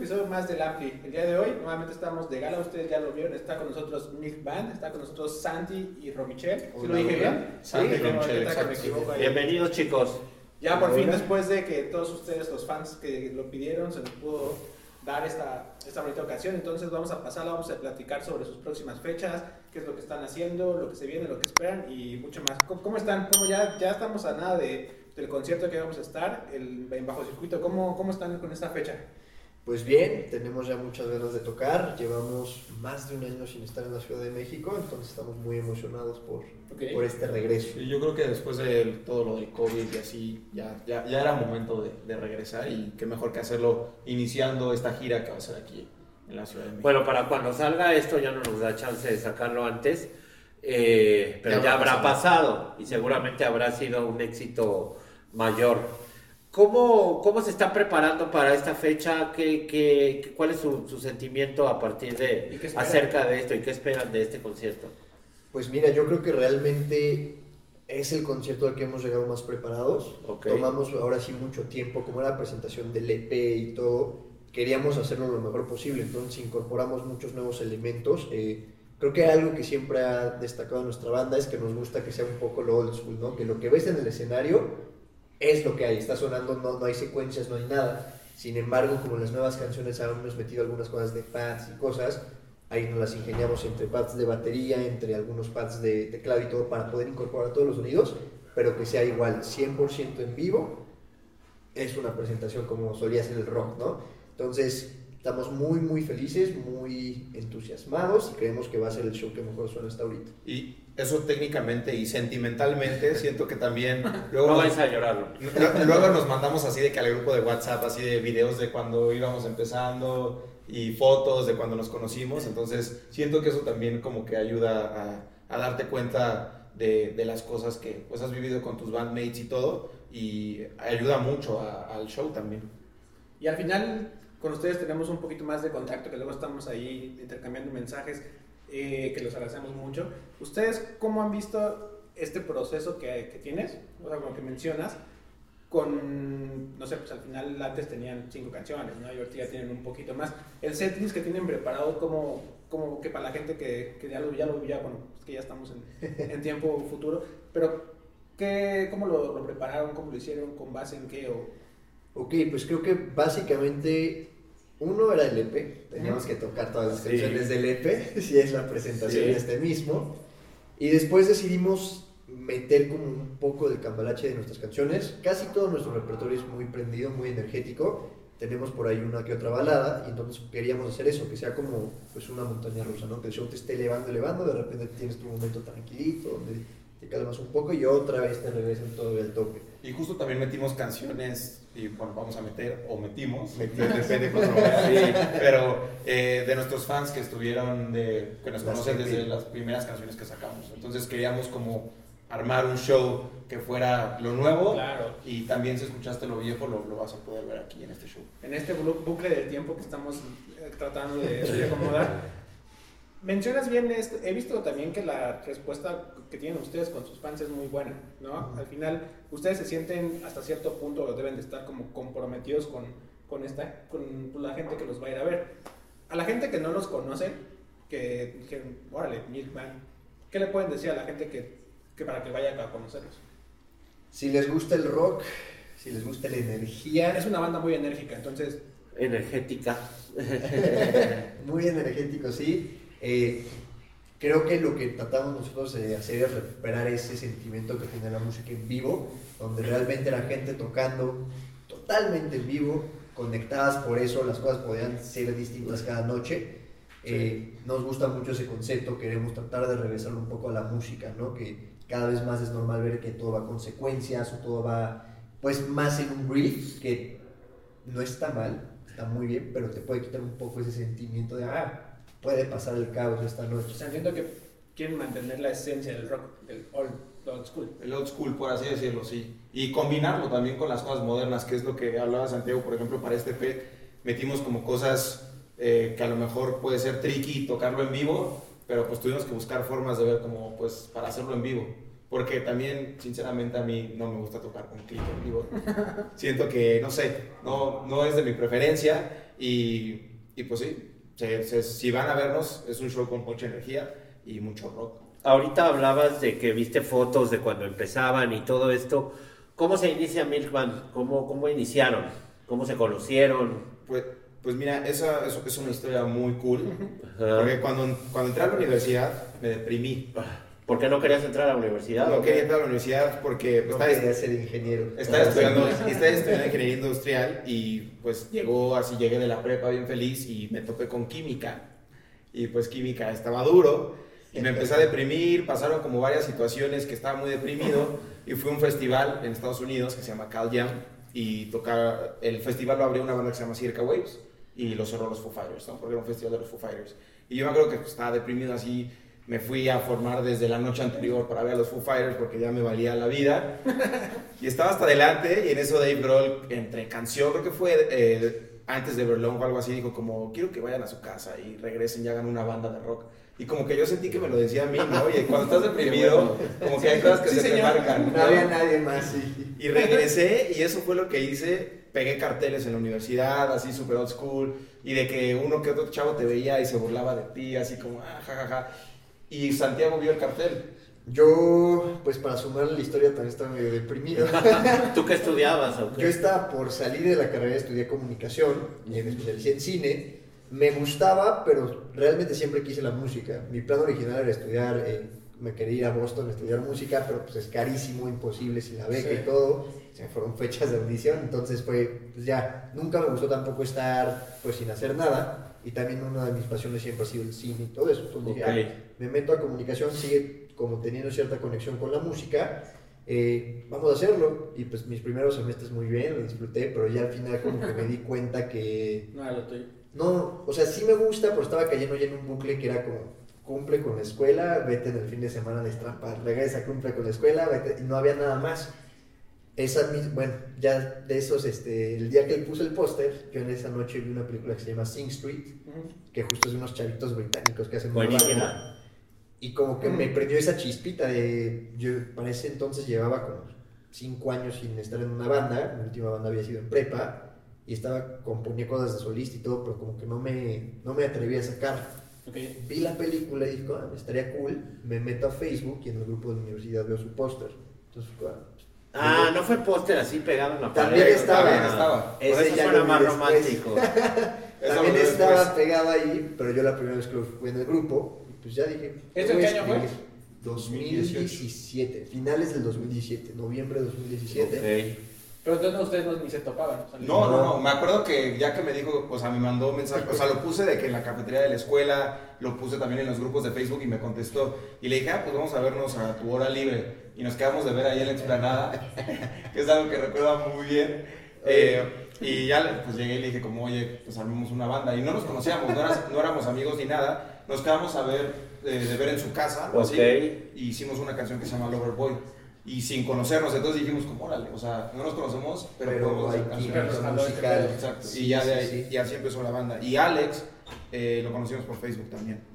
episodio más del Ampli. El día de hoy, nuevamente estamos de gala, ustedes ya lo vieron, está con nosotros Nick Band, está con nosotros Santi y Romichel. ¿Sí lo dije bien? Santi y Romichel, Bienvenidos chicos. Ya por fin, después de que todos ustedes, los fans que lo pidieron, se les pudo dar esta, esta bonita ocasión. Entonces vamos a pasarla, vamos a platicar sobre sus próximas fechas, qué es lo que están haciendo, lo que se viene, lo que esperan y mucho más. ¿Cómo, están? ¿Cómo ya, ya estamos a nada de, del concierto que vamos a estar el, en Bajo Circuito? ¿Cómo, ¿Cómo están con esta fecha? Pues bien, tenemos ya muchas ganas de tocar, llevamos más de un año sin estar en la Ciudad de México, entonces estamos muy emocionados por, por este regreso. Y yo creo que después de todo lo del COVID y así, ya, ya, ya era momento de, de, regresar y qué mejor que hacerlo iniciando esta gira que va a ser aquí en la Ciudad de México. Bueno, para cuando salga esto ya no nos da chance de sacarlo antes, eh, pero ya, ya habrá pasado y seguramente habrá sido un éxito mayor. ¿Cómo, ¿Cómo se están preparando para esta fecha? ¿Qué, qué, cuál es su, su, sentimiento a partir de acerca de esto y qué esperan de este concierto? Pues mira, yo creo que realmente es el concierto al que hemos llegado más preparados. Okay. Tomamos ahora sí mucho tiempo, como era la presentación del EP y todo, queríamos hacerlo lo mejor posible, entonces incorporamos muchos nuevos elementos. Eh, creo que algo que siempre ha destacado nuestra banda es que nos gusta que sea un poco lo old school, ¿no? Que lo que ves en el escenario es lo que hay, está sonando, no, no hay secuencias, no hay nada. Sin embargo, como las nuevas canciones hemos metido algunas cosas de pads y cosas, ahí nos las ingeniamos entre pads de batería, entre algunos pads de teclado y todo para poder incorporar todos los sonidos, pero que sea igual 100% en vivo. Es una presentación como solía ser el rock, ¿no? Entonces, estamos muy, muy felices, muy entusiasmados y creemos que va a ser el show que mejor suena hasta ahorita. Y eso técnicamente y sentimentalmente siento que también... Luego no vais a llorarlo. Luego nos mandamos así de que al grupo de WhatsApp, así de videos de cuando íbamos empezando y fotos de cuando nos conocimos, entonces siento que eso también como que ayuda a, a darte cuenta de, de, las cosas que pues, has vivido con tus bandmates y todo y ayuda mucho a, al show también. Y al final con ustedes tenemos un poquito más de contacto, que luego estamos ahí intercambiando mensajes, eh, que los agradecemos mucho. ¿Ustedes cómo han visto este proceso que, que tienes? O sea, como que mencionas, con, no sé, pues al final antes tenían cinco canciones, ¿no? Y ahorita ya tienen un poquito más. El setlist que tienen preparado como, como que para la gente que, que ya lo ya lo ya, bueno, es que ya estamos en, en tiempo futuro, pero ¿qué, ¿cómo lo, lo, prepararon? ¿Cómo lo hicieron? ¿Con base en qué? O, Ok, pues creo que básicamente uno era el EP, teníamos que tocar todas las canciones del EP, si es la presentación sí. de este mismo, y después decidimos meter como un poco del cambalache de nuestras canciones, casi todo nuestro repertorio es muy prendido, muy energético, tenemos por ahí una que otra balada, y entonces queríamos hacer eso, que sea como pues una montaña rusa, ¿no? que el show te esté elevando, elevando, de repente tienes tu momento tranquilito, donde te calmas un poco y otra vez te regresan todo el toque. Y justo también metimos canciones, y bueno, vamos a meter, o metimos, depende cómo sí, pero eh, de nuestros fans que estuvieron, de, que nos conocen desde las primeras canciones que sacamos. Entonces queríamos como armar un show que fuera lo nuevo claro. y también si escuchaste lo viejo lo, lo, vas a poder ver aquí en este show. En este bucle de tiempo que estamos eh, tratando de, de acomodar. Mencionas bien esto, he visto también que la respuesta que tienen ustedes con sus fans es muy buena, ¿no? Al final, ustedes se sienten hasta cierto punto, o deben de estar como comprometidos con, con, esta, con la gente que los va a ir a ver. A la gente que no los conoce, que dijeron, órale, Milkman, ¿qué le pueden decir a la gente que, que para que vaya a conocerlos? Si les gusta el rock, si les gusta la energía. Es una banda muy enérgica, entonces... Energética. muy energético, sí. Eh, creo que lo que tratamos nosotros de hacer es recuperar ese sentimiento que tiene la música en vivo, donde realmente la gente tocando totalmente en vivo, conectadas por eso, las cosas podían ser distintas cada noche. Eh, nos gusta mucho ese concepto, queremos tratar de regresar un poco a la música, ¿no? que cada vez más es normal ver que todo va con secuencias o todo va pues más en un brief, que no está mal, está muy bien, pero te puede quitar un poco ese sentimiento de, ah, puede pasar el caos esta noche. O sea, entiendo que quieren mantener la esencia del rock, del old, old, school. El old school, por así decirlo, sí. Y combinarlo también con las cosas modernas, que es lo que hablaba Santiago, por ejemplo, para este EP, metimos como cosas eh, que a lo mejor puede ser tricky tocarlo en vivo, pero pues tuvimos que buscar formas de ver como, pues, para hacerlo en vivo. Porque también, sinceramente, a mí no me gusta tocar con clic en vivo. Siento que, no sé, no, no es de mi preferencia Y, y pues sí, si van a vernos, es un show con mucha energía y mucho rock. Ahorita hablabas de que viste fotos de cuando empezaban y todo esto. ¿Cómo se inicia Milkman? ¿Cómo, cómo iniciaron? ¿Cómo se conocieron? Pues, pues mira, esa, es una historia muy cool. Porque cuando, cuando entré a la universidad me deprimí. ¿Por qué no querías entrar a la universidad? No quería entrar a la universidad porque... No quería ser ingeniero. Estaba estudiando, estaba estudiando ingeniería industrial y pues llegó, así llegué de la prepa bien feliz y me topé con química. Y pues química estaba duro y me empecé a deprimir, pasaron como varias situaciones que estaba muy deprimido y fui a un festival en Estados Unidos que se llama Cal Jam y tocar, el festival lo abrió una banda que se llama Circa Waves y lo cerró los Foo Fighters, ¿no? porque era un festival de los Foo Fighters. Y yo me acuerdo que estaba deprimido así me fui a formar desde la noche anterior para ver a los Foo Fighters porque ya me valía la vida. Y estaba hasta adelante y en eso Dave Grohl, entre canción, creo que fue eh, antes de Berlón o algo así, dijo como, quiero que vayan a su casa y regresen y hagan una banda de rock. Y como que yo sentí que me lo decía a mí, ¿no? Oye, cuando estás deprimido, como que hay cosas que se te marcan. No había nadie más, sí. Y regresé y eso fue lo que hice. Pegué carteles en la universidad, así super old school, y de que uno que otro chavo te veía y se burlaba de ti, así como, ah, ja, ja, ja y Santiago vio el cartel. Yo, pues para sumar la historia, también estaba medio deprimido. ¿Tú qué estudiabas? Yo estaba por salir de la carrera, estudié comunicación y me especialicé en cine. Me gustaba, pero realmente siempre quise la música. Mi plan original era estudiar, eh, me quería ir a Boston a estudiar música, pero pues es carísimo, imposible sin la beca y todo. Se fueron fechas de audición, entonces fue, pues ya, nunca me gustó tampoco estar pues sin hacer nada y también una de mis pasiones siempre ha sido el cine y todo eso. Entonces ah, me meto a comunicación, sigue como teniendo cierta conexión con la música, eh, vamos a hacerlo. Y pues mis primeros semestres muy bien, lo disfruté, pero ya al final como que me di cuenta que... No, lo estoy... No, o sea, sí me gusta, pero estaba cayendo ya en un bucle que era como, cumple con la escuela, vete en el fin de semana de estrampar, regresa, cumple con la escuela, vete, y no había nada más esa bueno, ya de esos, este, el día que él puso el póster, yo en esa noche vi una película que se llama Sing Street, que justo es de unos chavitos británicos que hacen Buenísima. Y como que me prendió esa chispita de, yo para ese entonces llevaba como cinco años sin estar en una banda, mi última banda había sido en prepa, y estaba, componía cosas de solista y todo, pero como que no me, no me atreví a sacar. Vi la película y dije, ah, estaría cool, me meto a Facebook y en el grupo de la universidad veo su póster. Entonces, Ah, no fue póster así pegado en la pared. También estaba. También estaba. Ese ya suena más romántico. También estaba pegado ahí, pero yo la primera vez que fui en el grupo, pues ya dije. ¿Esto qué año fue? 2017, finales del 2017, noviembre de 2017. Okay. Pero entonces ustedes no, ni se topaban. no, no, no, me acuerdo que ya que me dijo, o sea, me mandó un mensaje, o sea, lo puse de que en la cafetería de la escuela, lo puse también en los grupos de Facebook y me contestó. Y le dije, ah, pues vamos a vernos a tu hora libre y nos quedamos de ver ahí en la explanada, que es algo que recuerdo muy bien. Eh, y ya pues llegué y le dije como, oye, pues armemos una banda. Y no nos conocíamos, no, éramos amigos ni nada. Nos quedamos a ver, eh, de ver en su casa, o así. Y hicimos una canción que se llama Lover Boy. Y sin conocernos, entonces dijimos como, órale, o sea, no nos conocemos, pero, pero podemos hacer musical. Exacto. y ya de ahí, y así empezó la banda. Y Alex eh, lo conocimos por Facebook también.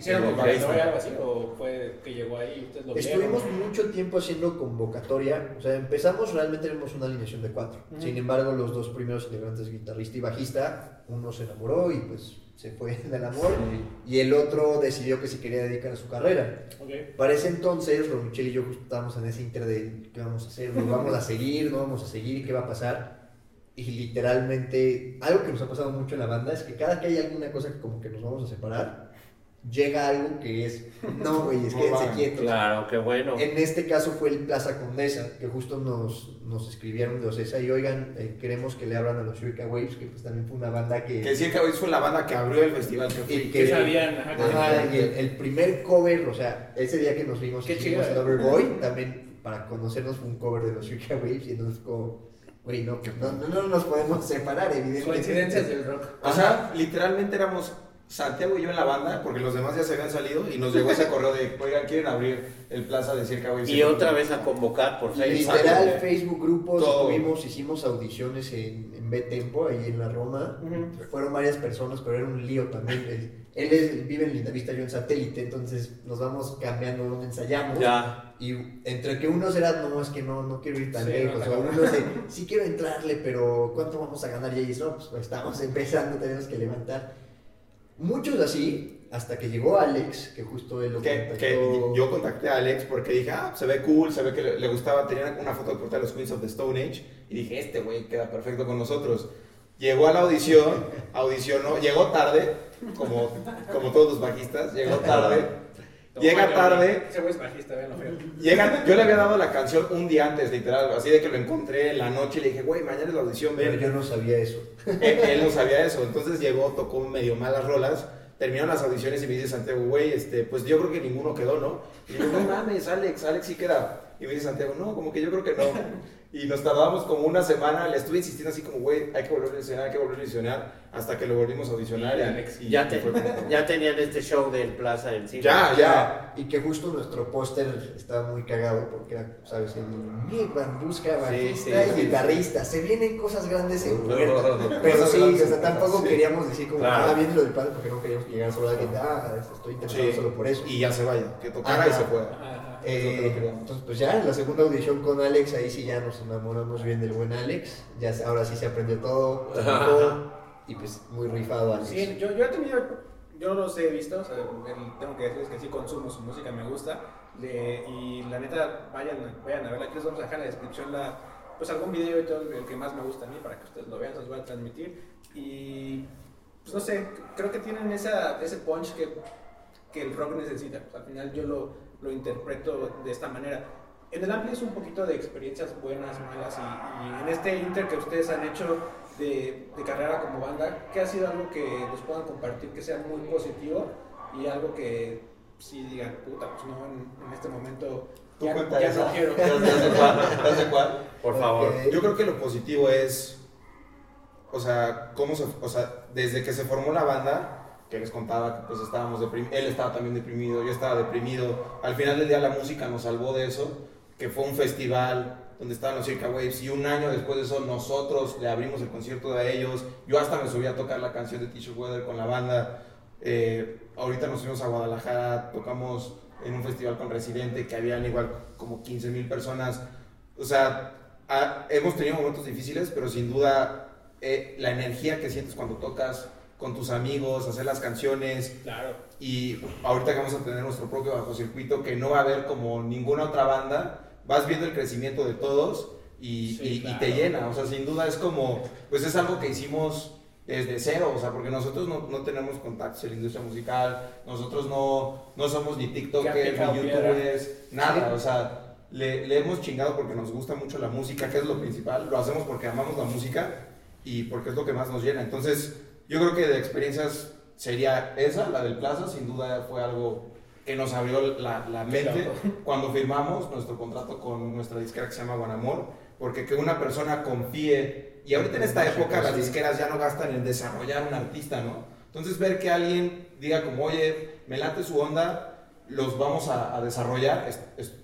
¿Hicieron convocatoria algo así o fue que llegó ahí ustedes lo Estuvimos mucho tiempo haciendo convocatoria, o sea, empezamos realmente tenemos una alineación de cuatro. Sin embargo, los dos primeros integrantes, guitarrista y bajista, uno se enamoró y pues se fue del amor y el otro decidió que se quería dedicar a su carrera. Okay. Para ese entonces, Michelle y yo estábamos en ese inter de qué vamos a hacer, nos vamos a seguir, no vamos a seguir, qué va a pasar. Y literalmente, algo que nos ha pasado mucho en la banda es que cada que hay alguna cosa que como que nos vamos a separar, llega algo que es, no, güey, es quédense quietos. Claro, qué bueno. En este caso fue el Plaza Condesa, que justo nos, nos escribieron de Ocesa y oigan, eh, queremos que le abran a los Shurika Waves, que pues también fue una banda que... Que Shurika Waves fue la banda que abrió el festival que fui. que sabían. y el, primer cover, o sea, ese día que nos vimos, que hicimos Boy, también para conocernos fue un cover de los Shurika Waves y entonces como... Güey, no, no, no, nos podemos separar, evidentemente. Coincidencias del rock. O sea, literalmente éramos Santiago y yo en la banda, porque los demás ya se habían salido, y nos llegó ese correo de, oigan, quieren abrir el Plaza de Circa Y, otra vez a convocar por Facebook. Literal, Facebook grupos, tuvimos, hicimos audiciones en, en B-Tempo, ahí en la Roma. Fueron varias personas, pero era un lío también. Él vive en Lindavista, yo en satélite, entonces nos vamos cambiando donde ensayamos. Ya. Y entre que unos eran, no, es que no, no quiero ir tan lejos, o unos de, sí quiero entrarle, pero ¿cuánto vamos a ganar? Y ahí no, pues, pues estamos empezando, tenemos que levantar. Muchos así, hasta que llegó Alex, que justo él lo que, que yo contacté a Alex porque dije, ah, se ve cool, se ve que le, gustaba, tenía una foto de portada de los Queens of the Stone Age, y dije, este güey queda perfecto con nosotros. Llegó a la audición, audicionó, llegó tarde, como, como todos los bajistas, llegó tarde. Llega tarde. Ese güey es bajista, Llega, yo le había dado la canción un día antes, literal, así de que lo encontré en la noche y le dije, güey, mañana es la audición, Pero yo no sabía eso. Él, no sabía eso. Entonces llegó, tocó medio malas rolas. Terminaron las audiciones y me dice Santiago, güey, este, pues yo creo que ninguno quedó, ¿no? Y yo, no mames, Alex, Alex sí queda. Y me dice Santiago, no, como que yo creo que no. Y nos tardamos como una semana, le estuve insistiendo así como, güey, hay que volver a audicionar, hay que volver a audicionar, hasta que lo volvimos a audicionar. Y, Alex, ya, ya tenían este show del Plaza encima. Ya, ya. Y que justo nuestro póster estaba muy cagado, porque era, ¿sabes? El busca bajista y guitarrista. Se vienen cosas grandes en Pero sí, o sea, tampoco queríamos decir como, claro. ah, viene lo del padre, porque no queríamos llegar solo a alguien, ah, estoy interesado solo por eso. Y ya se vaya, que tocara y se pueda. Eh, entonces, pues ya en la segunda audición con Alex, ahí sí ya nos enamoramos bien del buen Alex. Ya ahora sí se aprendió todo. y pues muy rifado Alex. Sí, yo, yo he tenido, yo los he visto, tengo que decirles que sí consumo su música, me gusta. y la neta, vayan, vayan a verla. Aquí les vamos a dejar en la descripción la, pues algún video y todo el que más me gusta a mí para que ustedes lo vean, se los voy a transmitir. Y pues no sé, creo que tienen esa, ese punch que, que el rock necesita. al final yo lo lo interpreto de esta manera. En el Ampli es un poquito de experiencias buenas, malas, y, en este inter que ustedes han hecho de, de, carrera como banda, ¿qué ha sido algo que nos puedan compartir que sea muy positivo y algo que sí digan, puta, pues no, en, este momento ya, ya no quiero. ¿Estás de cuál? Por favor. Yo creo que lo positivo es, o sea, cómo se, o sea, desde que se formó la banda, que les contaba que pues estábamos deprimidos, él estaba también deprimido, yo estaba deprimido. Al final del día la música nos salvó de eso, que fue un festival donde estaban los Circa Waves y un año después de eso nosotros le abrimos el concierto a ellos. Yo hasta me subí a tocar la canción de T-Shirt Weather con la banda. Eh, ahorita nos fuimos a Guadalajara, tocamos en un festival con Residente que habían igual como 15 mil personas. O sea, hemos tenido momentos difíciles, pero sin duda eh, la energía que sientes cuando tocas con tus amigos, hacer las canciones. Claro. Y ahorita que vamos a tener nuestro propio bajo circuito, que no va a haber como ninguna otra banda, vas viendo el crecimiento de todos y, y, te llena. O sea, sin duda es como, pues es algo que hicimos desde cero, o sea, porque nosotros no, no tenemos contactos en la industria musical, nosotros no, no somos ni TikTokers, ni YouTubers, nada, o sea, le, le hemos chingado porque nos gusta mucho la música, que es lo principal, lo hacemos porque amamos la música y porque es lo que más nos llena. Entonces, yo creo que de experiencias sería esa, la del Plaza, sin duda fue algo que nos abrió la, la mente cuando firmamos nuestro contrato con nuestra disquera que se llama Guanamor, porque que una persona confíe, y ahorita en esta época las disqueras ya no gastan en desarrollar un artista, ¿no? Entonces ver que alguien diga como, oye, me late su onda, los vamos a, desarrollar,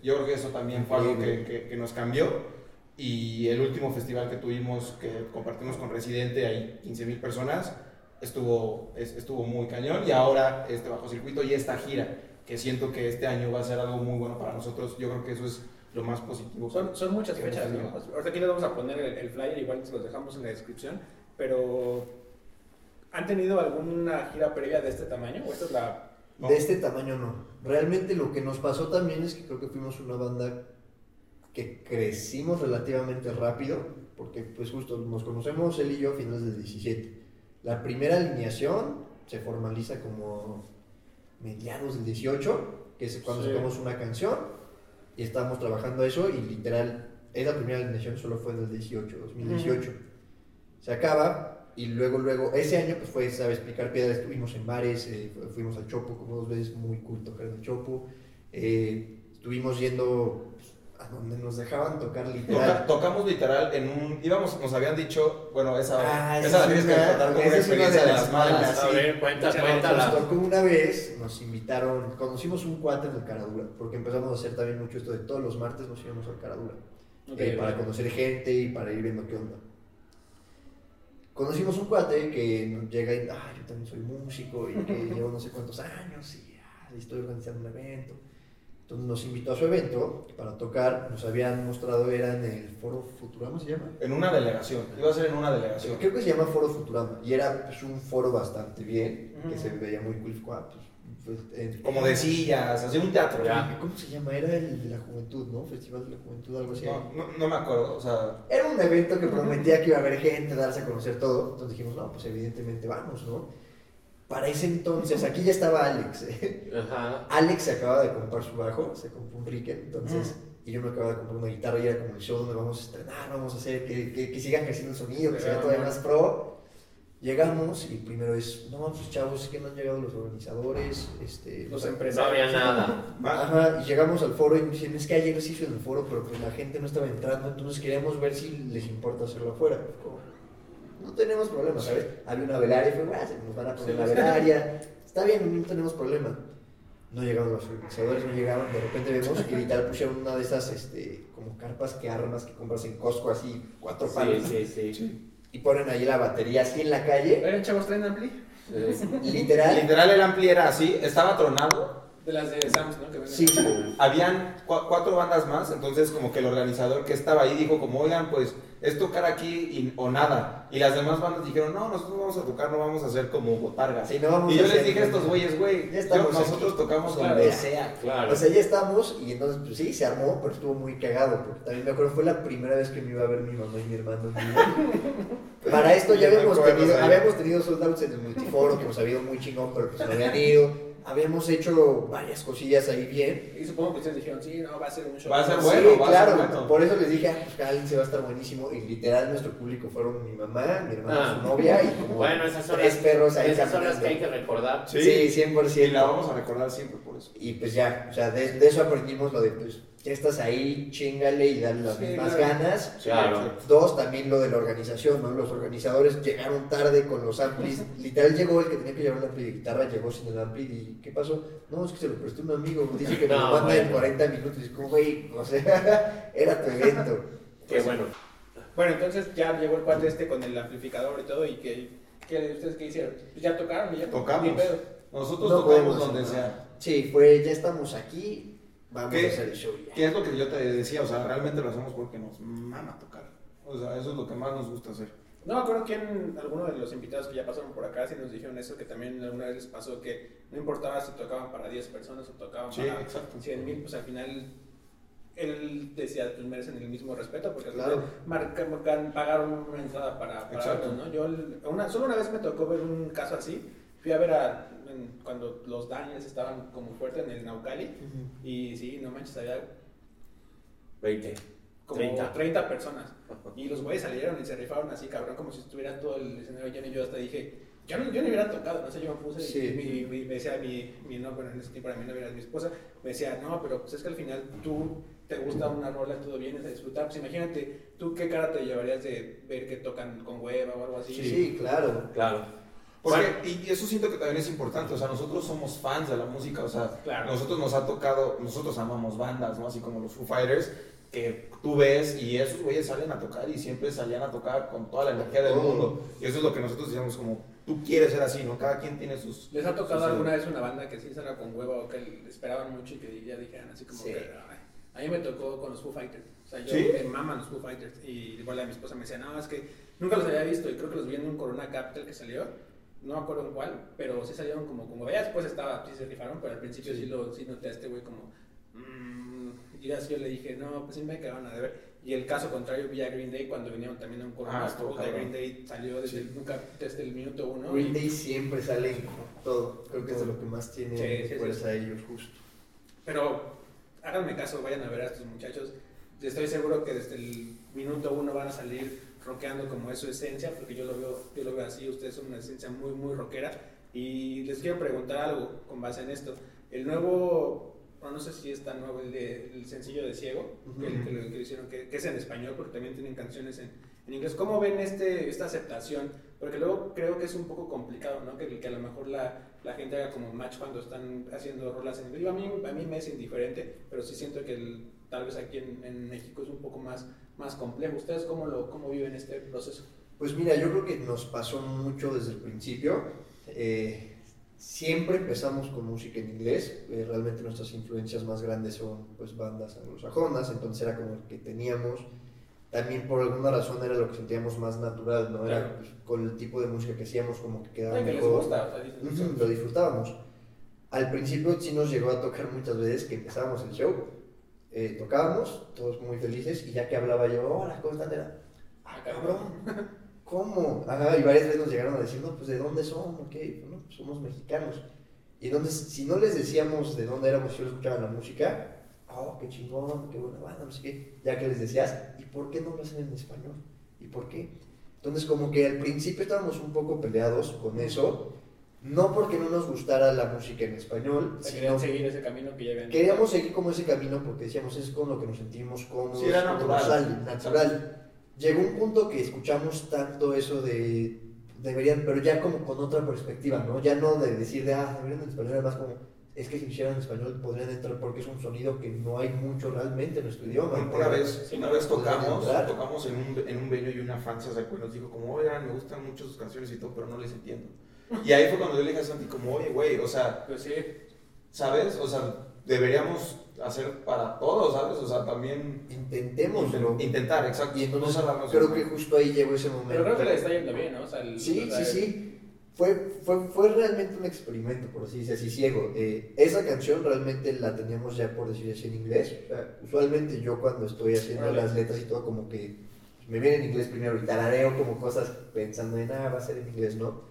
yo creo que eso también fue algo que, que, que nos cambió. Y el último festival que tuvimos, que compartimos con Residente, hay 15 mil personas, estuvo, estuvo muy cañón y ahora este bajo circuito y esta gira, que siento que este año va a ser algo muy bueno para nosotros, yo creo que eso es lo más positivo. Son, son muchas fechas, ¿no? Ahorita aquí les vamos a poner el, flyer, igual se los dejamos en la descripción, pero ¿han tenido alguna gira previa de este tamaño? ¿O esta es la...? De este tamaño no. Realmente lo que nos pasó también es que creo que fuimos una banda que crecimos relativamente rápido, porque pues justo nos conocemos él y yo a finales del 17 la primera alineación se formaliza como mediados del 18, que es cuando sacamos una canción y estábamos trabajando eso y literal, esa primera alineación solo fue en el 18, 2018. Se acaba y luego, luego, ese año pues fue, sabes, picar piedras, estuvimos en bares, eh, fuimos al Chopo como dos veces, muy cool tocar en el Chopo. Eh, estuvimos yendo a donde nos dejaban tocar literal. tocamos literal en un. íbamos, nos habían dicho, bueno, esa, Ah, esa esa la es tienes que una- contar como esa una es una de experiencia de las las malas. malas. A sí. ver, cuenta, Nos cuéntala. tocó una vez, nos invitaron, conocimos un cuate en el Caradura, porque empezamos a hacer también mucho esto de todos los martes nos íbamos al Caradura, eh, para conocer gente y para ir viendo qué onda. Conocimos un cuate que nos llega y, ah, yo también soy músico y que llevo no sé cuántos años y ah, estoy organizando un evento. Entonces nos invitó a su evento para tocar, nos habían mostrado, era en el Foro Futurama, ¿se llama? En una delegación, iba a ser en una delegación. Creo que se llama Foro Futurama y era pues, un foro bastante bien, que se veía muy cool. ah, pues, pues, en- Como de sillas, así un teatro. Ya. ¿Cómo se llama? Era el de la juventud, ¿no? Festival de la juventud, algo así. No, no, no me acuerdo, o sea, Era un evento que prometía que iba a haber gente, darse a conocer todo. Entonces dijimos, no, pues evidentemente vamos, ¿no? Para ese entonces, aquí ya estaba Alex. ¿eh? Ajá. Alex se acaba de comprar su bajo, se compró un Riken, entonces, y yo me acababa de comprar una guitarra y era como el show donde vamos a estrenar, vamos a hacer que, que, que siga creciendo el sonido, que sea todavía más pro. Llegamos y primero es, no, pues chavos, es que no han llegado los organizadores, este, Los No empresarios. había nada. Ajá, y llegamos al foro y me dicen, es que ayer se hizo en el foro, pero pues la gente no estaba entrando, entonces queríamos ver si les importa hacerlo afuera. Como, no tenemos problema, ¿sabes? Había una velaria, y fue, "Ah, se nos van a poner Sí, la sí. velaria, está bien, no tenemos problema. No llegaron los organizadores, no llegaron, de repente vemos que literal pusieron una de esas, este, como carpas que armas que compras en Costco, así, cuatro palos, Sí, sí, sí. y ponen ahí la batería así en la calle, ¿Eran chavos traen ampli? Sí. literal, literal el ampli era así, estaba tronado, De las de Sam's, ¿no? Que sí, habían cua- cuatro bandas más, entonces como que el organizador que estaba ahí dijo como, oigan, pues es tocar aquí y- o nada. Y las demás bandas dijeron, no, nosotros vamos a tocar, no vamos a hacer como botargas. Sí, no vamos y yo les dije a estos güeyes, güey, Ya estamos yo- nosotros aquí. tocamos Claro. donde sea. Claro. O sea, ya estamos y entonces, pues sí, se armó, pero estuvo muy cagado. Porque también me acuerdo, fue la primera vez que me iba a ver mi mamá y mi hermano. Para esto ya habíamos tenido, habíamos tenido sold outs en el multiforo, que nos había ido muy chingón, pero pues no habían ido. Habíamos hecho varias cosillas ahí bien. Y supongo que ustedes dijeron, sí, no, va a ser un show. Va a ser Sí, bueno, a ser claro, bueno. por eso les dije, ah, pues Cali se va a estar buenísimo. Y literal, nuestro público fueron mi mamá, mi hermano, Ah. su novia y como Bueno, esas son tres las, perros ahí esas son las que hay que recordar. Sí. Sí, 100%. Y la vamos a recordar siempre por eso. Y pues ya, o sea, de, de eso aprendimos lo de, pues, ya estás ahí, chingale y dale las Sí, mismas claro. ganas. Claro. Dos, también lo de la organización, ¿no? Los organizadores llegaron tarde con los amplis. Literal llegó el que tenía que llevar el ampli de guitarra, llegó sin el ampli y ¿qué pasó? No, es que se lo presté a un amigo, dice que me lo manda en bueno. 40 minutos. Y es como, güey, o sea, era tu evento. Qué bueno. Bueno, entonces ya llegó el cuate este con el amplificador y todo. ¿Y que, que ustedes qué hicieron? Pues ya tocaron y ya Tocamos. Nosotros No tocamos podemos donde sea. Sí, fue, ya estamos aquí, vamos ¿Qué? a hacer el show ya. ¿Qué es lo que yo te decía? O sea, realmente lo hacemos porque nos mama tocar. O sea, eso es lo que más nos gusta hacer. No me acuerdo quién, alguno de los invitados que ya pasaron por acá, si nos dijeron eso, que también alguna vez les pasó que no importaba si tocaban para 10 personas o tocaban Sí, para exacto. 100 mil, pues al final él decía, pues merecen el mismo respeto, porque Claro. final marca- marcan- pagaron una entrada para, para Exacto. verlos, ¿no? Yo, una, solo una vez me tocó ver un caso así, fui a ver a, en- cuando los Daniels estaban como fuertes en el Naucali, y sí, no manches, había 20. como 30. 30, personas. Y los güeyes salieron y se rifaron así, cabrón, como si estuviera todo el escenario lleno. Y yo hasta dije, yo no, yo no hubiera tocado, no sé, yo me puse Sí. y mi, mi- me decía mi, mi no, bueno, en ese tiempo era mi novia, era mi esposa, me decía, no, pero pues es que al final tú te gusta una rola, todo bien, es de disfrutar. Pues imagínate, tú qué cara te llevarías de ver que tocan con hueva o algo así. Sí, claro. Claro. Porque, Bueno. y eso siento que también es importante, o sea, nosotros somos fans de la música, o sea, Claro. nosotros nos ha tocado, nosotros amamos bandas, ¿no? Así como los Foo Fighters, que tú ves y esos güeyes salen a tocar y siempre salían a tocar con toda la energía del mundo. Y eso es lo que nosotros decíamos como, tú quieres ser así, ¿no? Cada quien tiene sus... ¿Les ha tocado sus- alguna vez una banda que sí salga con hueva o que esperaban mucho y que ya dijeran así como Sí. que, "Ay"? a mí me tocó con los Foo Fighters. O sea, yo ¿Sí? me maman los Foo Fighters. Y igual a mi esposa me decía, no, es que nunca los había visto y creo que los vi en un Corona Capital que salió. No me acuerdo en cuál, pero sí salieron como como ya después estaba, sí se rifaron, pero al principio sí, lo sí noté a este güey como mmm, y así yo le dije, no, pues sí me quedaron a deber. Y el caso contrario vi a Green Day cuando vinieron también a un Corona Ah, estuvo de. Green Day salió desde, el, nunca, desde el minuto uno. Green Day siempre sale en todo. Creo que es de lo que más tiene Sí, sí, sí. fuerza ellos, justo. Pero háganme caso, vayan a ver a estos muchachos. Estoy seguro que desde el minuto uno van a salir rockeando como es su esencia, porque yo lo veo, yo lo veo así, ustedes son una esencia muy, muy rockera. Y les quiero preguntar algo con base en esto. El nuevo, bueno, no sé si es tan nuevo, el, de, el sencillo de Ciego, que, que, que, hicieron, que, es en español, porque también tienen canciones en, en, inglés. ¿Cómo ven este, esta aceptación? Porque luego creo que es un poco complicado, ¿no? Que, que a lo mejor la, la gente haga como match cuando están haciendo rolas en inglés. a mí, a mí me es indiferente, pero sí siento que el, tal vez aquí en, en, México es un poco más, más complejo. ¿Ustedes cómo, lo, cómo viven este proceso? Pues mira, yo creo que nos pasó mucho desde el principio. Eh, siempre empezamos con música en inglés. Eh, realmente nuestras influencias más grandes son pues bandas anglosajonas, entonces era como el que teníamos. También por alguna razón era lo que sentíamos más natural, ¿no? Era pues, con el tipo de música que hacíamos como que quedaba mejor. lo disfrutábamos. Al principio sí nos llegó a tocar muchas veces que empezábamos el show, eh, tocábamos, todos muy felices, y ya que hablaba yo, hola, ¿cómo están? Era, ah, cabrón, ¿cómo? Ajá, y varias veces nos llegaron a decir, no, pues ¿de dónde son? Ok, pues somos mexicanos. Y entonces, si no les decíamos de dónde éramos, si ellos escuchaban la música, oh, qué chingón, qué buena banda, no sé qué, ya que les decías, ¿y por qué no lo hacen en español? ¿Y por qué? Entonces, como que al principio estábamos un poco peleados con eso, no porque no nos gustara la música en español, sino seguir ese camino que ya habían Queríamos seguir como ese camino porque decíamos, es con lo que nos sentimos cómodos, sí, era natural. natural llegó un punto que escuchamos tanto eso de deberían, pero ya como con otra perspectiva, ¿no? Ya no de decir de, ah, deberían en español, además como, es que si hicieran en español podrían entrar porque es un sonido que no hay mucho realmente en nuestro idioma. Una vez, una vez tocamos, tocamos en un, en un venue y una fan se nos dijo como, oigan, me gustan mucho sus canciones y todo, pero no les entiendo. Y ahí fue cuando yo le dije a Santi como, oye, güey, o sea, pues sí. ¿sabes? O sea, deberíamos hacer para todos, ¿sabes? O sea, también... Intentémoslo. intentar, exacto. Y entonces creo que justo ahí llegó ese momento. Pero creo que le está yendo bien, ¿no? O sea, sí, sí, sí. Fue, fue, fue realmente un experimento, por así decirlo, así ciego. Eh, esa canción realmente la teníamos ya, por decir así, en inglés. usualmente yo cuando estoy haciendo las letras y todo, como que me viene en inglés primero y tarareo como cosas pensando en, ah, va a ser en inglés, ¿no?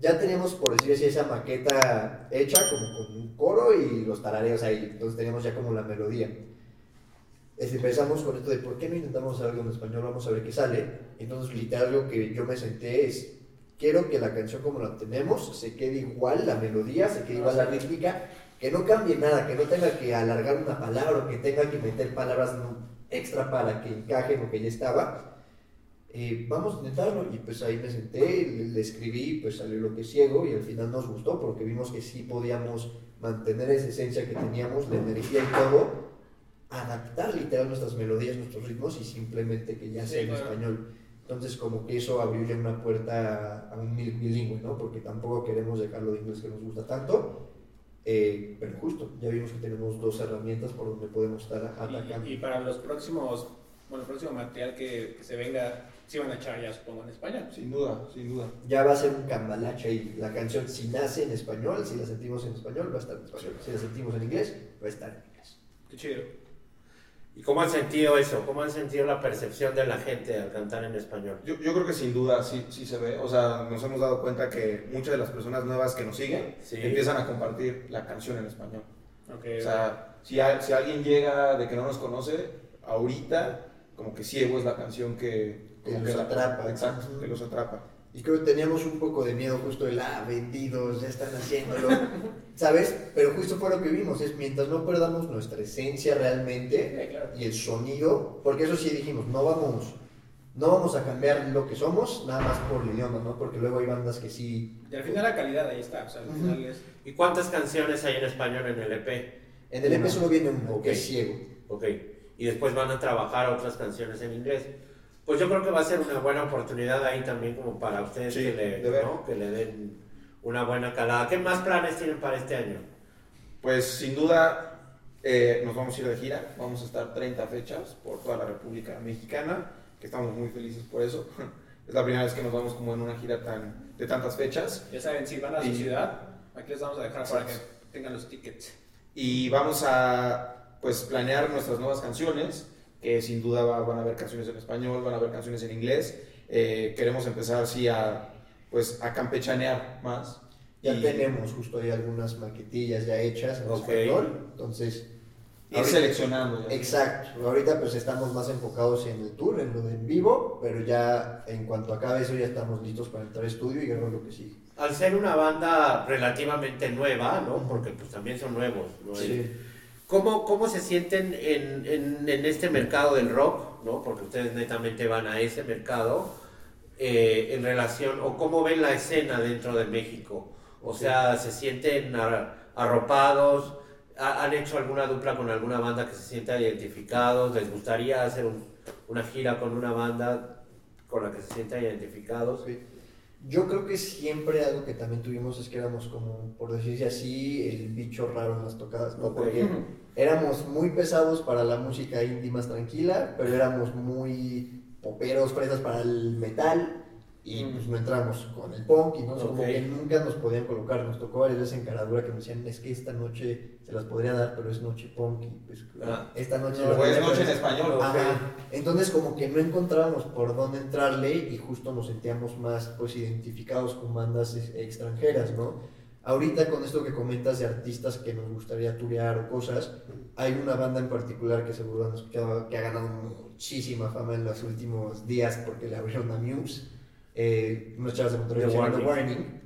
Ya teníamos, por decir así, esa maqueta hecha como con un coro y los tarareos ahí. Entonces teníamos ya como la melodía. Empezamos con esto de por qué no intentamos hacer algo en español, vamos a ver qué sale. Entonces, literal, algo que yo me senté es: quiero que la canción como la tenemos se quede igual la melodía, se quede igual la rítmica, que no cambie nada, que no tenga que alargar una palabra o que tenga que meter palabras extra para que encaje lo que ya estaba eh, vamos a intentarlo. Y pues ahí me senté, le, escribí, pues salió lo que ciego y al final nos gustó porque vimos que sí podíamos mantener esa esencia que teníamos, la energía y todo, adaptar literal nuestras melodías, nuestros ritmos y simplemente que ya sea en español. Entonces como que eso abrió ya una puerta a un bilingüe, ¿no? Porque tampoco queremos dejarlo de inglés que nos gusta tanto. Eh, pero justo, ya vimos que tenemos dos herramientas por donde podemos estar atacando. Y, para los próximos, bueno, el próximo material que, que se venga, si van a echar ya, supongo, en español. Sin duda, sin duda. Ya va a ser un cambalache y la canción, si nace en español, si la sentimos en español, va a estar en español. Si la sentimos en inglés, va a estar en inglés. Qué chido. ¿Y cómo han sentido eso? ¿Cómo han sentido la percepción de la gente al cantar en español? Yo, yo creo que sin duda sí, sí se ve. O sea, nos hemos dado cuenta que muchas de las personas nuevas que nos siguen empiezan a compartir la canción en español. Okay, o sea, si, si alguien llega de que no nos conoce, ahorita como que ciego es la canción que, que los atrapa. Exacto, que los atrapa. Y creo que teníamos un poco de miedo justo de, ah, vendidos, ya están haciéndolo, ¿sabes? Pero justo fue lo que vimos, es mientras no perdamos nuestra esencia realmente y el sonido, porque eso sí dijimos, no vamos, no vamos a cambiar lo que somos nada más por el idioma, ¿no? Porque luego hay bandas que sí... Y al final la calidad ahí está, o sea, al final es... ¿Y cuántas canciones hay en español en el EP? En el EP solo viene un okay. ciego. Ok, y después van a trabajar otras canciones en inglés. Pues yo creo que va a ser una buena oportunidad ahí también como para ustedes que, le, que le den una buena calada. ¿Qué más planes tienen para este año? Pues sin duda eh, nos vamos a ir de gira, vamos a estar 30 fechas por toda la República Mexicana, que estamos muy felices por eso. Es la primera vez que nos vamos como en una gira tan, de tantas fechas. Ya saben, si van a su ciudad, aquí les vamos a dejar para que tengan los tickets. Y vamos a pues planear nuestras nuevas canciones que sin duda van a haber canciones en español, van a haber canciones en inglés. Eh, queremos empezar así a, pues, a campechanear más. Ya tenemos justo ahí algunas maquetillas ya hechas en español, entonces... Ir seleccionando. Exacto, ahorita pues estamos más enfocados en el tour, en lo de en vivo, pero ya en cuanto acabe eso ya estamos listos para entrar al estudio y ver lo que sigue. Al ser una banda relativamente nueva, ¿no? Porque pues también son nuevos, ¿no? Sí ¿Cómo, ¿Cómo se sienten en, en, en, este mercado del rock? ¿no? Porque ustedes netamente van a ese mercado eh, en relación, o cómo ven la escena dentro de México. O sea, ¿se sienten arropados? ¿Han hecho alguna dupla con alguna banda que se sienta identificados? ¿Les gustaría hacer una gira con una banda con la que se sienta identificados? Sí. Yo creo que siempre algo que también tuvimos es que éramos como, por decirse así, el bicho raro en las tocadas, ¿no? Porque éramos muy pesados para la música indie más tranquila, pero éramos muy poperos, fresas para el metal, y pues no entramos con el punk y no como que nunca nos podían colocar. Nos tocó varias veces en caradura que me decían es que esta noche se las podría dar pero es noche punk y pues ah. esta noche no, es noche en español entonces como que no encontrábamos por dónde entrarle y justo nos sentíamos más pues identificados con bandas extranjeras no ahorita con esto que comentas de artistas que nos gustaría turear o cosas hay una banda en particular que seguro han escuchado que ha ganado muchísima fama en los últimos días porque le abrieron a Muse eh, unas chavas de Monterrey The Warning. Warning.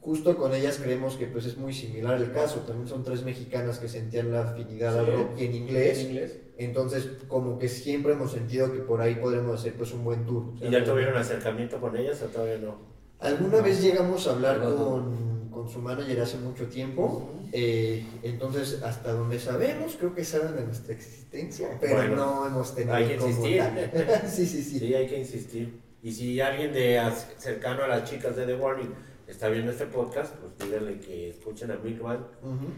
Justo con ellas creemos que pues es muy similar el caso. También son tres mexicanas que sentían la afinidad al rock y en inglés. ¿En inglés? Entonces, como que siempre hemos sentido que por ahí podremos hacer pues un buen tour. ¿Y ya tuvieron acercamiento con ellas o todavía no? Alguna vez llegamos a hablar con, con, su manager hace mucho tiempo. Eh, entonces, hasta donde sabemos, creo que saben de nuestra existencia, pero no hemos tenido. Hay que insistir. sí, sí, sí. Sí, hay que insistir. Y si alguien de cercano a las chicas de The Warning está viendo este podcast, pues díganle que escuchen a Big Bang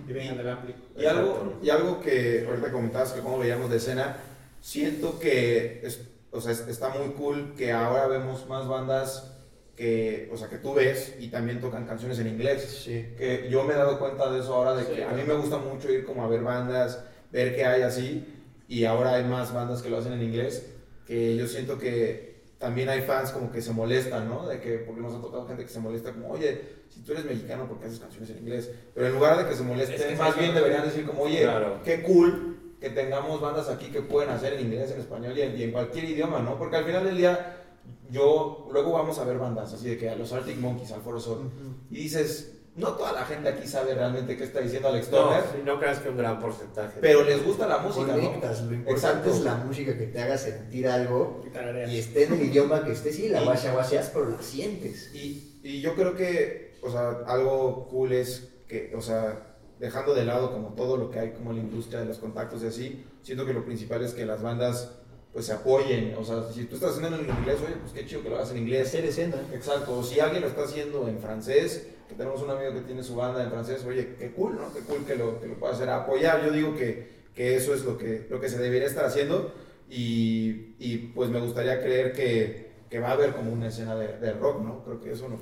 y vengan del Ampli. Y algo, y algo que ahorita comentabas que como veíamos de escena, siento que o sea, está muy cool que ahora vemos más bandas que, o sea, que tú ves y también tocan canciones en inglés. Sí. Que yo me he dado cuenta de eso ahora, de que a mí me gusta mucho ir como a ver bandas, ver qué hay así, y ahora hay más bandas que lo hacen en inglés, que yo siento que también hay fans como que se molestan, ¿no? De que, porque nos ha tocado gente que se molesta como, oye, si tú eres mexicano, ¿por qué haces canciones en inglés? Pero en lugar de que se molesten, más bien deberían decir como, oye, qué cool que tengamos bandas aquí que pueden hacer en inglés, en español y en, cualquier idioma, ¿no? Porque al final del día, yo, luego vamos a ver bandas así de que a los Arctic Monkeys, al Foro Sol, y dices, no toda la gente aquí sabe realmente qué está diciendo Alex Turner. No, no creas que un gran porcentaje. Pero les gusta la música, ¿no? Lo importante es la música que te haga sentir algo y esté en el idioma que esté, sí, la guasha guaseas, pero la sientes. Y, y yo creo que, o sea, algo cool es que, o sea, dejando de lado como todo lo que hay como la industria de los contactos y así, siento que lo principal es que las bandas pues se apoyen, o sea, si tú estás haciendo en inglés, oye, pues qué chido que lo hagas en inglés. Hacer escena. Exacto, o si alguien lo está haciendo en francés, que tenemos un amigo que tiene su banda en francés, oye, qué cool, ¿no? Qué cool que lo, que lo pueda hacer, apoyar. Yo digo que, que eso es lo que, lo que se debería estar haciendo y, y pues me gustaría creer que, que, va a haber como una escena de, de rock, ¿no? Creo que eso no.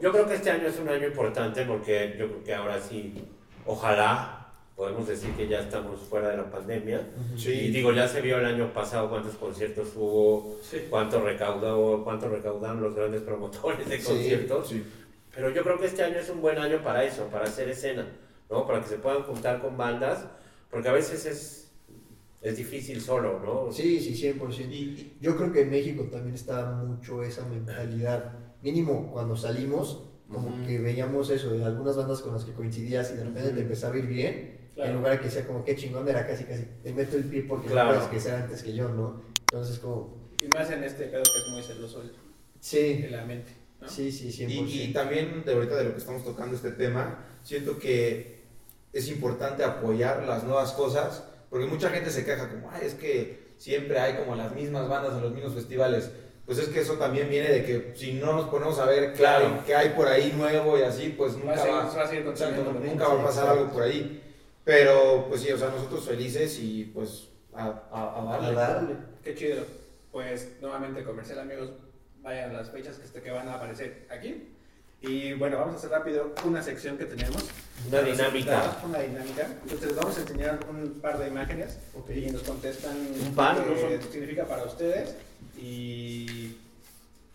Yo creo que este año es un año importante porque yo creo que ahora sí, ojalá podemos decir que ya estamos fuera de la pandemia. Sí. Y digo, ya se vio el año pasado cuántos conciertos hubo, cuánto, recaudó, cuánto recaudaron los grandes promotores de conciertos. Sí. Pero yo creo que este año es un buen año para eso, para hacer escena, ¿no? Para que se puedan juntar con bandas, porque a veces es, es difícil solo, ¿no? Sí, sí, 100%. Y yo creo que en México también está mucho esa mentalidad. Mínimo, cuando salimos, como que veíamos eso, de algunas bandas con las que coincidías y de repente te empezaba a ir bien, en lugar de que sea como que chingón, era casi, casi, te meto el pie porque no puedes que sea antes que yo, ¿no? Entonces, como. Y más en este caso que es muy celoso sí. de la mente. Sí, sí, 100%. Y, y, también, de ahorita de lo que estamos tocando este tema, siento que es importante apoyar las nuevas cosas, porque mucha gente se queja como, ay, es que siempre hay como las mismas bandas en los mismos festivales. Pues es que eso también viene de que si no nos ponemos a ver claro. qué hay por ahí nuevo y así, pues nunca va, va, nunca va a pasar algo por ahí. Pero, pues sí, o sea, nosotros felices y pues a, a, darle. Qué chido. Pues nuevamente comercial, amigos. Vayan a las fechas que, este, que van a aparecer aquí. Y bueno, vamos a hacer rápido una sección que tenemos. Una dinámica. Una dinámica. Entonces les vamos a enseñar un par de imágenes y nos contestan ¿Un par, qué significa para ustedes y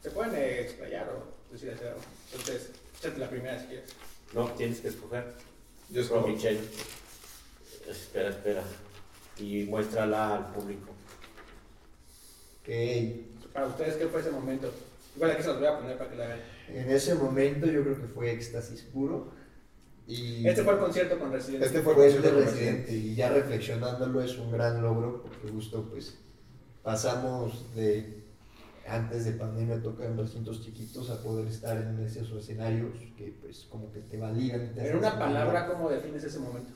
se pueden explayar o decir algo. Entonces, échate la primera si quieres. No, tienes que escoger. Yo escojo. Michelle. Espera, espera. Y muéstrala al público. Ok. Para ustedes, ¿qué fue ese momento? Igual aquí se los voy a poner para que la vean. En ese momento yo creo que fue éxtasis puro. Y Este fue el concierto con Residente. Este fue el concierto de con Residente y ya reflexionándolo es un gran logro porque justo pues pasamos de antes de pandemia tocar en recintos chiquitos a poder estar en esos escenarios que pues como que te validan te En hacen una palabra, ¿cómo defines ese momento?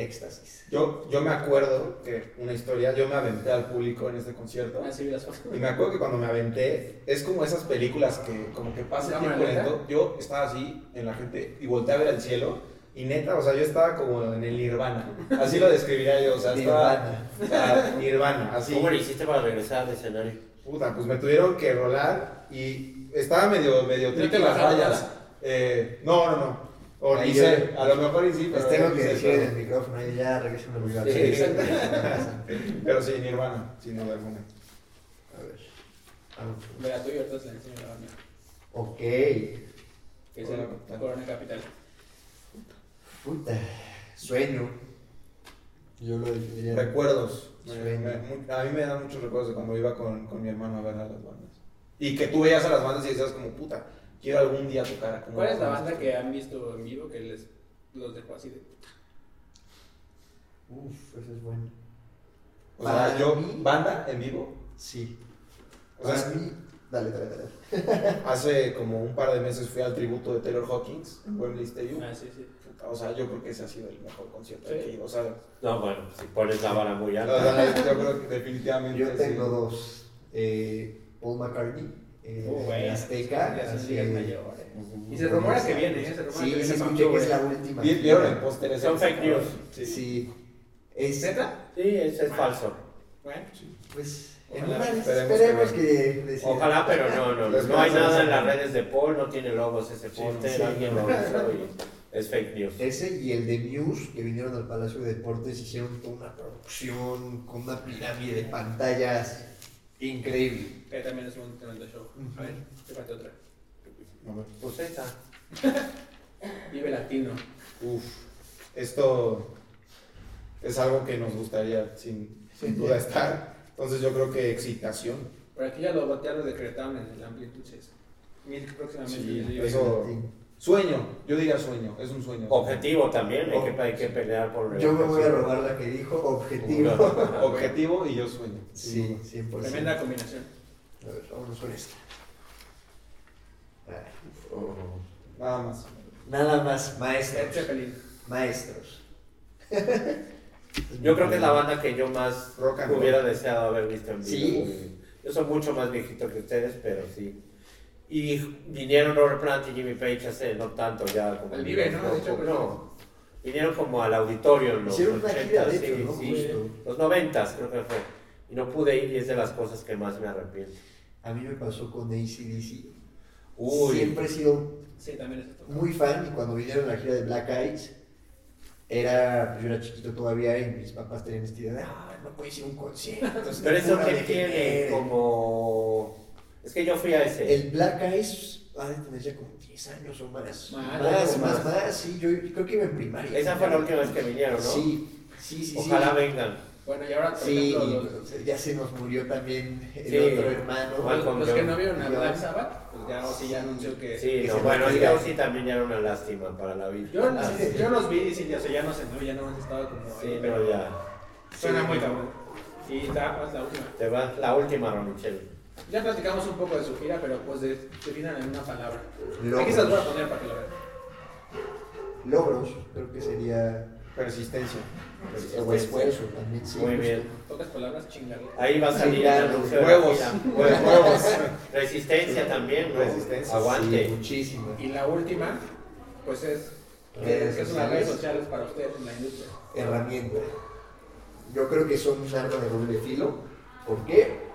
Éxtasis. Yo, yo me acuerdo que una historia, yo me aventé al público en este concierto. Ah, sí. Y me acuerdo que cuando me aventé, es como esas películas que como que pasa el ¿Cámara tiempo lento. Yo estaba así en la gente y volteé a ver al cielo. Y neta, o sea, yo estaba como en el nirvana. Así lo describiría yo, o sea, estaba... Nirvana. o sea, nirvana, así. ¿Cómo le hiciste para regresar al escenario? Puta, pues me tuvieron que rolar y estaba medio, medio ¿No tricky te las rayas. Eh, no, no, no. O Ahí ni yo- sé, a lo mejor y sí, Les pero tengo que decir en el micrófono y ya regresen al lugar. Sí, Sí, exacto. A Pero sí, Nirvana, sin duda alguna. ver. Vamos. Mira, tú y ahorita se la enseño la banda. Ok. Que es Capital. Corona Capital. Puta. Sueño. Yo lo definiría. Recuerdos. Me- Sueño. me- a mí me dan muchos recuerdos de cuando iba con, con mi hermano a ver a las bandas. Y que tú veías a las bandas y decías como, puta, quiero algún día tocar. como ¿Cuál es la banda que han visto en vivo que les los dejó así de Uf, eso es bueno. O sea, yo, mí- banda en vivo. Sí. O sea, Para mí. Dale, dale, dale. hace como un par de meses fui al tributo de Taylor Hawkins en Wembley Stadium. Ah, sí, sí. O sea, yo creo que ese ha sido el mejor concierto Sí. aquí. O sea, No, bueno, si pones la vara muy alta. yo creo que definitivamente. Yo tengo sí. dos. Eh, Paul McCartney. Eh, en bueno, Azteca. mayores. Y se rumora que viene, ¿eh? Se rumora que Sí, viene sí, que es la última. ¿Vi- ¿Vieron el póster? Son que fake news. Sí. Sí. Es, ¿Neta? Sí, eso es falso. Bueno, pues, en Ojalá, una esperemos esperemos que que, decida. Ojalá, pero no, no, Les no hay nada en las redes de Paul, no tiene logos ese póster, sí. alguien lo hizo y es fake news. Ese y el de Muse, que vinieron al Palacio de Deportes, hicieron toda una producción con una pirámide de pantallas increíble. que también es un tremendo show. A ver, te falta otra. Pues esa. Vive Latino. Uf, esto es algo que nos gustaría sin, sin duda estar. Entonces yo creo que excitación. Por aquí ya lo, ya lo decretaron en el Ampli, entonces. Mil próximamente. Sí, eso- Sueño, yo diría sueño, es un sueño. Objetivo también, hay que, hay que pelear por Yo me voy a robar la que dijo, objetivo. Objetivo y yo sueño. Sí, 100%. Tremenda combinación. A ver, vámonos con esta. Ah, Nada más. Nada más, maestros. Zeppelin. Maestros. Yo creo que es la banda que yo más Rock hubiera deseado haber visto en vivo. Sí. Yo soy mucho más viejito que ustedes, pero sí. Y vinieron Robert Plant y Jimmy Page hace no tanto ya. Como Al Vive, ¿no? No. Vinieron como al auditorio en los Hicieron una gira, 80, de hecho, sí, ¿no? sí. Los 90 creo que fue. Y no pude ir y es de las cosas que más me arrepiento. A mí me pasó con ACDC. Uy. Siempre he sido Sí, también muy fan y cuando vinieron a la gira de Black Eyes, era, pues yo era chiquito todavía y mis papás tenían esta idea de, ah, no puedes ir a un concierto. Pero eso que tiene género". como... Es que yo fui a ese. El Black Eyes ha de tener ya como 10 años o más. Más, Más, más, más, sí, yo creo que iba en primaria. Esa fue la última vez que vinieron, ¿no? Sí, sí, sí. Ojalá sí. vengan. Bueno, y ahora, Sí, ejemplo, los, ya se nos murió también el Sí. otro hermano. Los que no vieron a. Black Sabbath, pues ya Ozzy ya anunció que... Sí, que no, se bueno, es que sí también ya era una lástima para la vida. Yo, yo los vi y sí, o sea, ya no sé, ¿no? Ya no estado como ahí, Sí, pero ya. suena Sí. muy cabrón. Y está, pues, la última. Te va la última, Ronichel. Ya platicamos un poco de su gira, pero pues de, definan en una palabra. Logros. Aquí se las voy a poner para que lo vean. Logros, creo que sería. Persistencia. O esfuerzo también, sí. Muy bien. Pocas palabras, chingarle. Ahí va a salir la Huevos. Huevos. huevos. Resistencia también, ¿no? Resistencia, Aguante. Sí, muchísimo. Y la última, pues es... Redes las sociales. redes sociales para ustedes en la industria. herramienta. Yo creo que son un arma de doble filo. ¿Por qué?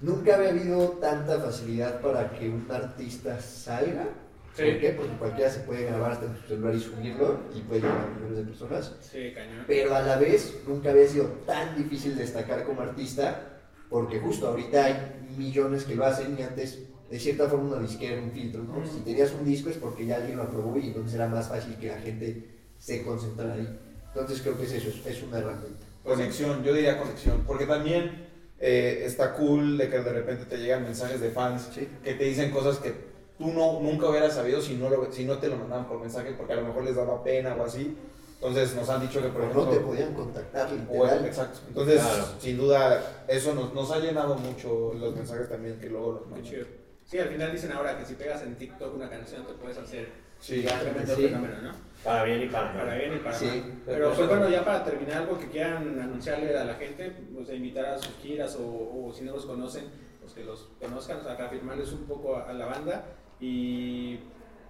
Nunca había habido tanta facilidad para que un artista salga. Sí. ¿Por qué? Porque cualquiera se puede grabar hasta en su celular y subirlo y puede llegar a millones de personas. Sí, cañón. Pero a la vez nunca había sido tan difícil destacar como artista porque justo ahorita hay millones que lo hacen y antes de cierta forma una disquera era un filtro, ¿no? Si tenías un disco es porque ya alguien lo aprobó y entonces era más fácil que la gente se concentrara ahí. Entonces creo que es eso, es- es una herramienta. Conexión, yo diría conexión. Porque también eh, está cool de que de repente te llegan mensajes de fans Sí. que te dicen cosas que tú no, nunca hubieras sabido si no, lo, si no te lo mandaban por mensaje, porque a lo mejor les daba pena o así. Entonces nos han dicho que por ejemplo... No te podían contactar, literal. exacto. Entonces, sin duda, eso nos, nos, ha llenado mucho los mensajes también que luego los mandan. Sí, al final dicen ahora que si pegas en TikTok una canción te puedes hacer sí, tremendo sí. fenómeno, ¿no? Para bien y para mal. Para bien y para sí. mal. Pero pues bueno, ya para terminar, algo que quieran anunciarle a la gente, pues invitar a sus giras o, o si no los conocen, pues que los conozcan, o sea, afirmarles un poco a, la banda y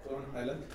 pues bueno, adelante.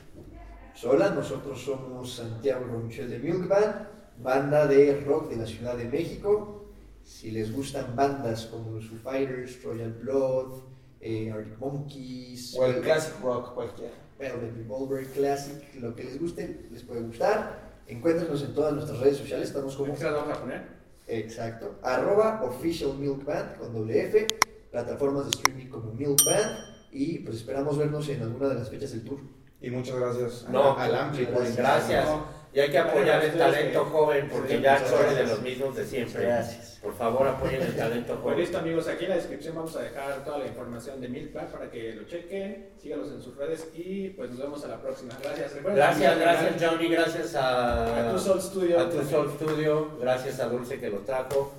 Hola, nosotros somos Santiago Ronchel de Milk Band, banda de rock de la Ciudad de México. Si les gustan bandas como los Foo Fighters, Royal Blood, eh, Arctic Monkeys, o el classic rock cualquiera, Velvet Revolver Classic, lo que les guste, les puede gustar. Encuéntranos en todas nuestras redes sociales, estamos como... ¿Se las vamos a poner? Exacto, arroba official milk band con doble F, plataformas de streaming como Milk Band y pues esperamos vernos en alguna de las fechas del tour. Y muchas gracias no, a Lampi Gracias. Y hay que apoyar el talento joven porque ya soy de los mismos de siempre. Gracias. Por favor, apoyen el talento joven. Pues listo, amigos, aquí en la descripción vamos a dejar toda la información de Milkbar para que lo chequen, síganos en sus redes y pues nos vemos a la próxima. Gracias. gracias, gracias Johnny, gracias a, a Tu Sol Studio. A Tu Sol Studio, gracias a Dulce que lo trajo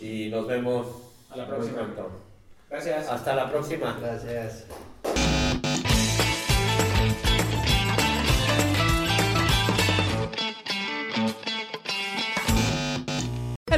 y nos vemos a la próxima. Gracias. Hasta la próxima. Gracias.